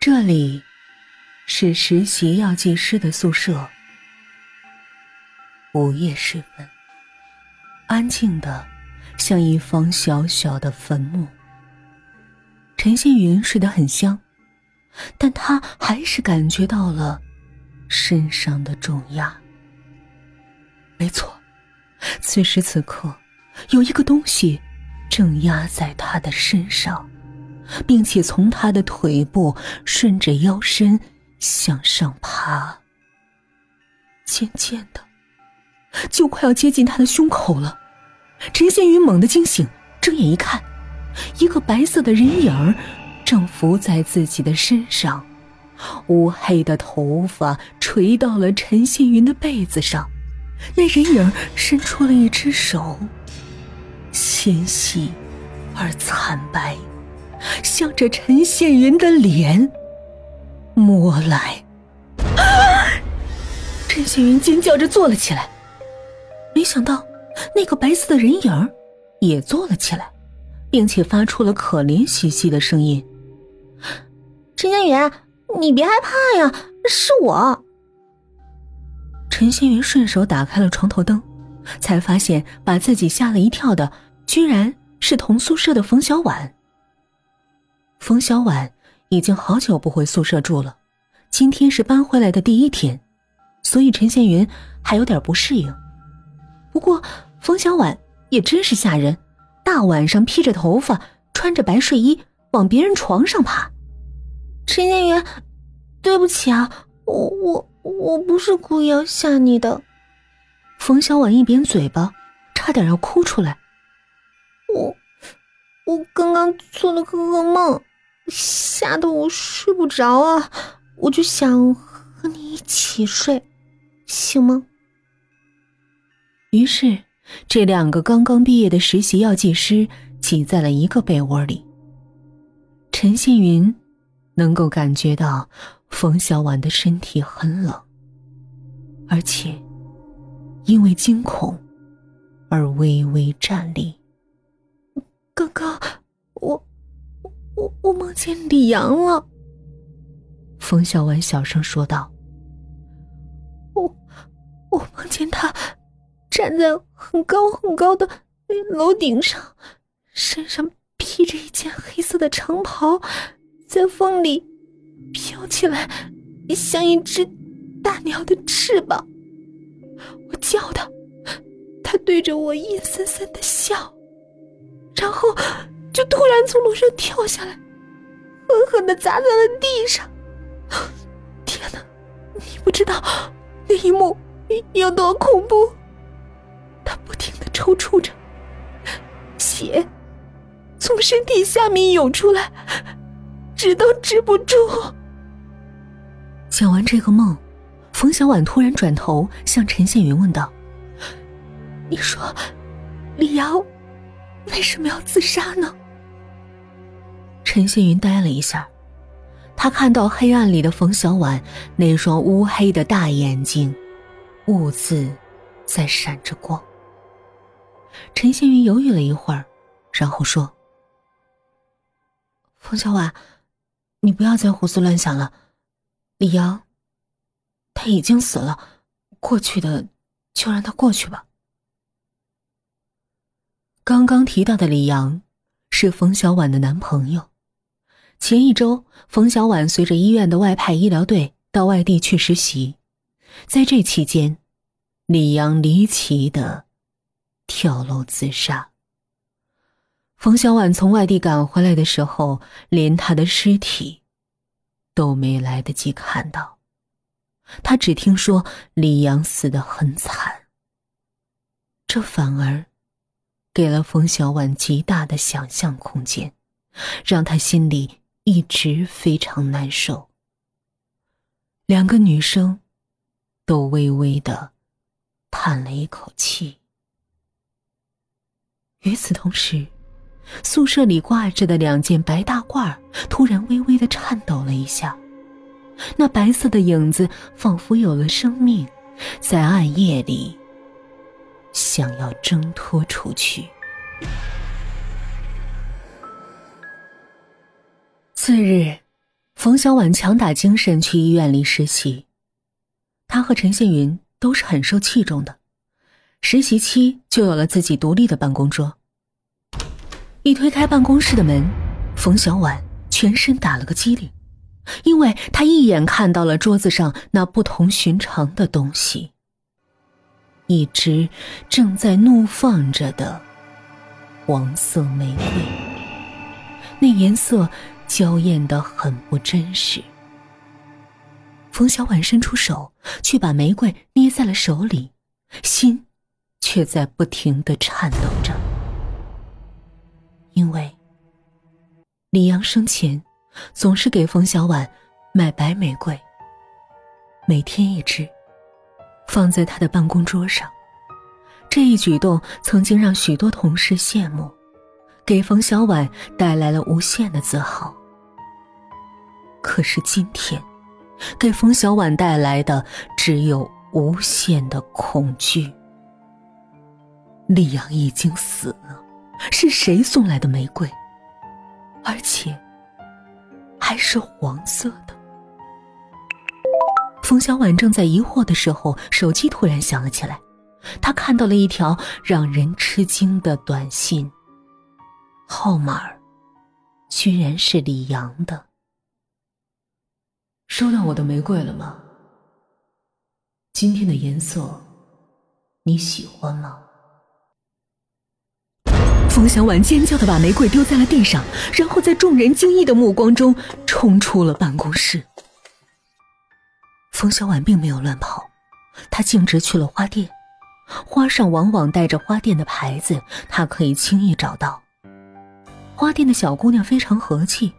这里是实习药剂师的宿舍。午夜时分，安静的像一方小小的坟墓。陈新云睡得很香，但他还是感觉到了身上的重压。没错，此时此刻，有一个东西正压在他的身上。并且从他的腿部顺着腰身向上爬，渐渐的，就快要接近他的胸口了。陈新云猛地惊醒，睁眼一看，一个白色的人影正伏在自己的身上，乌黑的头发垂到了陈新云的被子上，那人影伸出了一只手，纤细而惨白。向着陈羡云的脸摸来，陈羡云尖叫着坐了起来，没想到那个白色的人影也坐了起来，并且发出了可怜兮兮的声音：“陈羡云，你别害怕呀，是我。”陈羡云顺手打开了床头灯，才发现把自己吓了一跳的，居然是同宿舍的冯小婉。冯小婉已经好久不回宿舍住了，今天是搬回来的第一天，所以陈羡云还有点不适应。不过冯小婉也真是吓人，大晚上披着头发，穿着白睡衣往别人床上爬。陈羡云，对不起啊，我我我不是故意要吓你的。冯小婉一扁嘴巴，差点要哭出来。我我刚刚做了个噩梦。吓得我睡不着啊！我就想和你一起睡，行吗？于是，这两个刚刚毕业的实习药剂师挤在了一个被窝里。陈信云能够感觉到冯小婉的身体很冷，而且因为惊恐而微微颤栗。刚刚我。我我梦见李阳了，冯小婉小声说道：“我我梦见他站在很高很高的楼顶上，身上披着一件黑色的长袍，在风里飘起来，像一只大鸟的翅膀。我叫他，他对着我阴森森的笑，然后。”就突然从楼上跳下来，狠狠的砸在了地上。天哪，你不知道那一幕有多恐怖！他不停的抽搐着，血从身体下面涌出来，止都止不住。讲完这个梦，冯小婉突然转头向陈羡云问道：“你说，李瑶为什么要自杀呢？”陈星云呆了一下，他看到黑暗里的冯小婉那双乌黑的大眼睛，兀自在闪着光。陈星云犹豫了一会儿，然后说：“冯小婉，你不要再胡思乱想了。李阳，他已经死了，过去的就让他过去吧。”刚刚提到的李阳，是冯小婉的男朋友。前一周，冯小婉随着医院的外派医疗队到外地去实习，在这期间，李阳离奇的跳楼自杀。冯小婉从外地赶回来的时候，连他的尸体都没来得及看到，他只听说李阳死得很惨。这反而给了冯小婉极大的想象空间，让他心里。一直非常难受。两个女生都微微的叹了一口气。与此同时，宿舍里挂着的两件白大褂突然微微的颤抖了一下，那白色的影子仿佛有了生命，在暗夜里想要挣脱出去。次日，冯小婉强打精神去医院里实习。她和陈宪云都是很受器重的，实习期就有了自己独立的办公桌。一推开办公室的门，冯小婉全身打了个激灵，因为她一眼看到了桌子上那不同寻常的东西——一支正在怒放着的黄色玫瑰，那颜色。娇艳的很不真实。冯小婉伸出手去把玫瑰捏在了手里，心却在不停的颤抖着。因为李阳生前总是给冯小婉买白玫瑰，每天一支，放在他的办公桌上。这一举动曾经让许多同事羡慕，给冯小婉带来了无限的自豪。可是今天，给冯小婉带来的只有无限的恐惧。李阳已经死了，是谁送来的玫瑰？而且还是黄色的。冯小婉正在疑惑的时候，手机突然响了起来，她看到了一条让人吃惊的短信，号码居然是李阳的。收到我的玫瑰了吗？今天的颜色你喜欢吗？冯小婉尖叫的把玫瑰丢在了地上，然后在众人惊异的目光中冲出了办公室。冯小婉并没有乱跑，她径直去了花店，花上往往带着花店的牌子，她可以轻易找到。花店的小姑娘非常和气。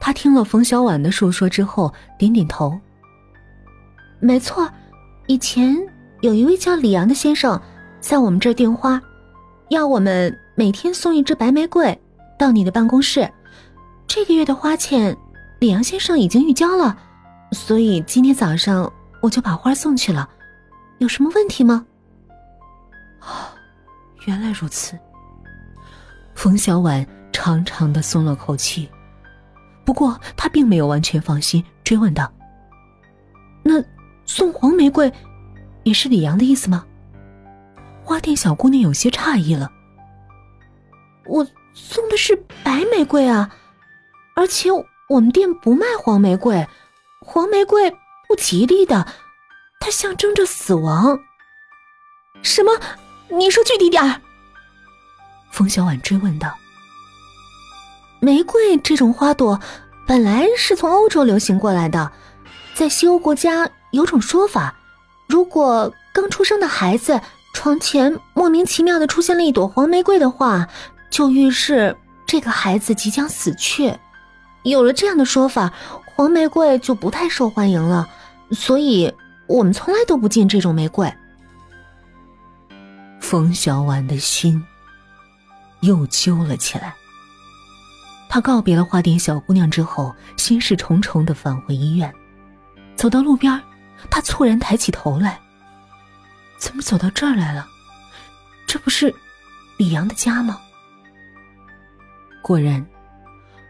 他听了冯小婉的述说之后，点点头。没错，以前有一位叫李阳的先生在我们这儿订花，要我们每天送一支白玫瑰到你的办公室。这个月的花钱，李阳先生已经预交了，所以今天早上我就把花送去了。有什么问题吗？哦，原来如此。冯小婉长长的松了口气。不过他并没有完全放心，追问道：“那送黄玫瑰，也是李阳的意思吗？”花店小姑娘有些诧异了：“我送的是白玫瑰啊，而且我们店不卖黄玫瑰，黄玫瑰不吉利的，它象征着死亡。”什么？你说具体点儿。冯小婉追问道。玫瑰这种花朵，本来是从欧洲流行过来的。在西欧国家有种说法，如果刚出生的孩子床前莫名其妙的出现了一朵黄玫瑰的话，就预示这个孩子即将死去。有了这样的说法，黄玫瑰就不太受欢迎了。所以我们从来都不进这种玫瑰。冯小婉的心又揪了起来。他告别了花店小姑娘之后，心事重重的返回医院。走到路边，他猝然抬起头来：“怎么走到这儿来了？这不是李阳的家吗？”果然，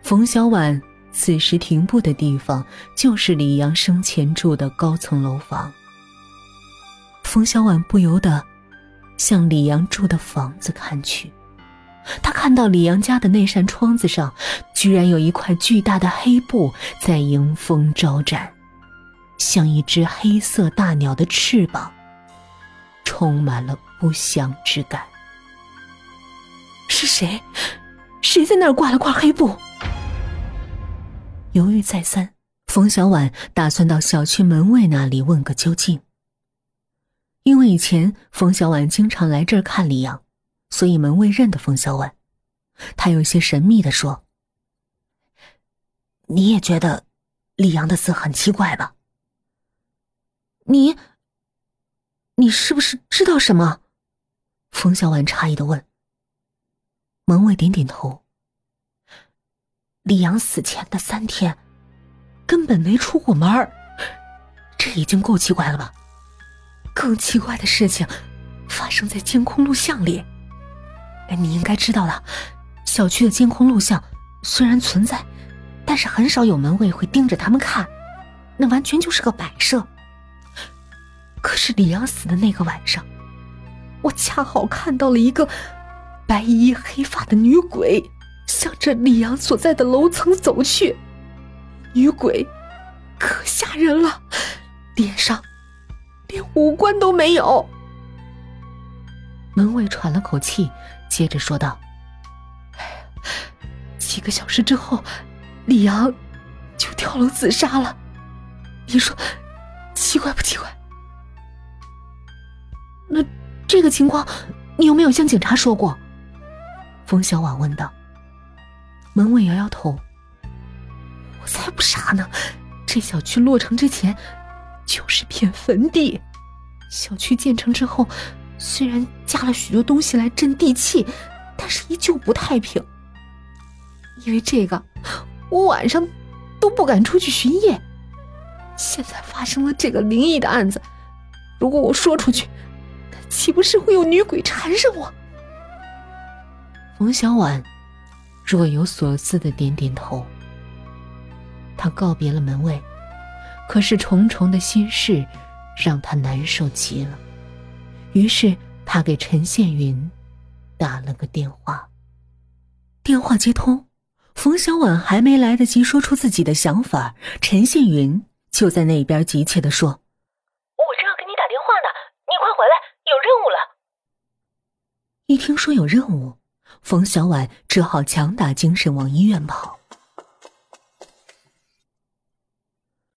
冯小婉此时停步的地方就是李阳生前住的高层楼房。冯小婉不由得向李阳住的房子看去。他看到李阳家的那扇窗子上，居然有一块巨大的黑布在迎风招展，像一只黑色大鸟的翅膀，充满了不祥之感。是谁？谁在那儿挂了块黑布？犹豫再三，冯小婉打算到小区门卫那里问个究竟。因为以前冯小婉经常来这儿看李阳。所以门卫认得冯小婉，他有些神秘的说：“你也觉得李阳的死很奇怪吧？你，你是不是知道什么？”冯小婉诧异的问。门卫点点头。李阳死前的三天，根本没出过门儿，这已经够奇怪了吧？更奇怪的事情，发生在监控录像里。你应该知道的，小区的监控录像虽然存在，但是很少有门卫会盯着他们看，那完全就是个摆设。可是李阳死的那个晚上，我恰好看到了一个白衣黑发的女鬼，向着李阳所在的楼层走去。女鬼可吓人了，脸上连五官都没有。门卫喘了口气，接着说道：“几个小时之后，李阳就跳楼自杀了。你说奇怪不奇怪？”那这个情况，你有没有向警察说过？冯小婉问道。门卫摇摇头。我才不傻呢！这小区落成之前就是片坟地，小区建成之后，虽然加了许多东西来镇地气，但是依旧不太平。因为这个，我晚上都不敢出去巡夜。现在发生了这个灵异的案子，如果我说出去，岂不是会有女鬼缠上我？冯小婉若有所思的点点头。他告别了门卫，可是重重的心事让他难受极了。于是他给陈宪云打了个电话。电话接通，冯小婉还没来得及说出自己的想法，陈宪云就在那边急切的说：“我正要给你打电话呢，你快回来，有任务了。”一听说有任务，冯小婉只好强打精神往医院跑。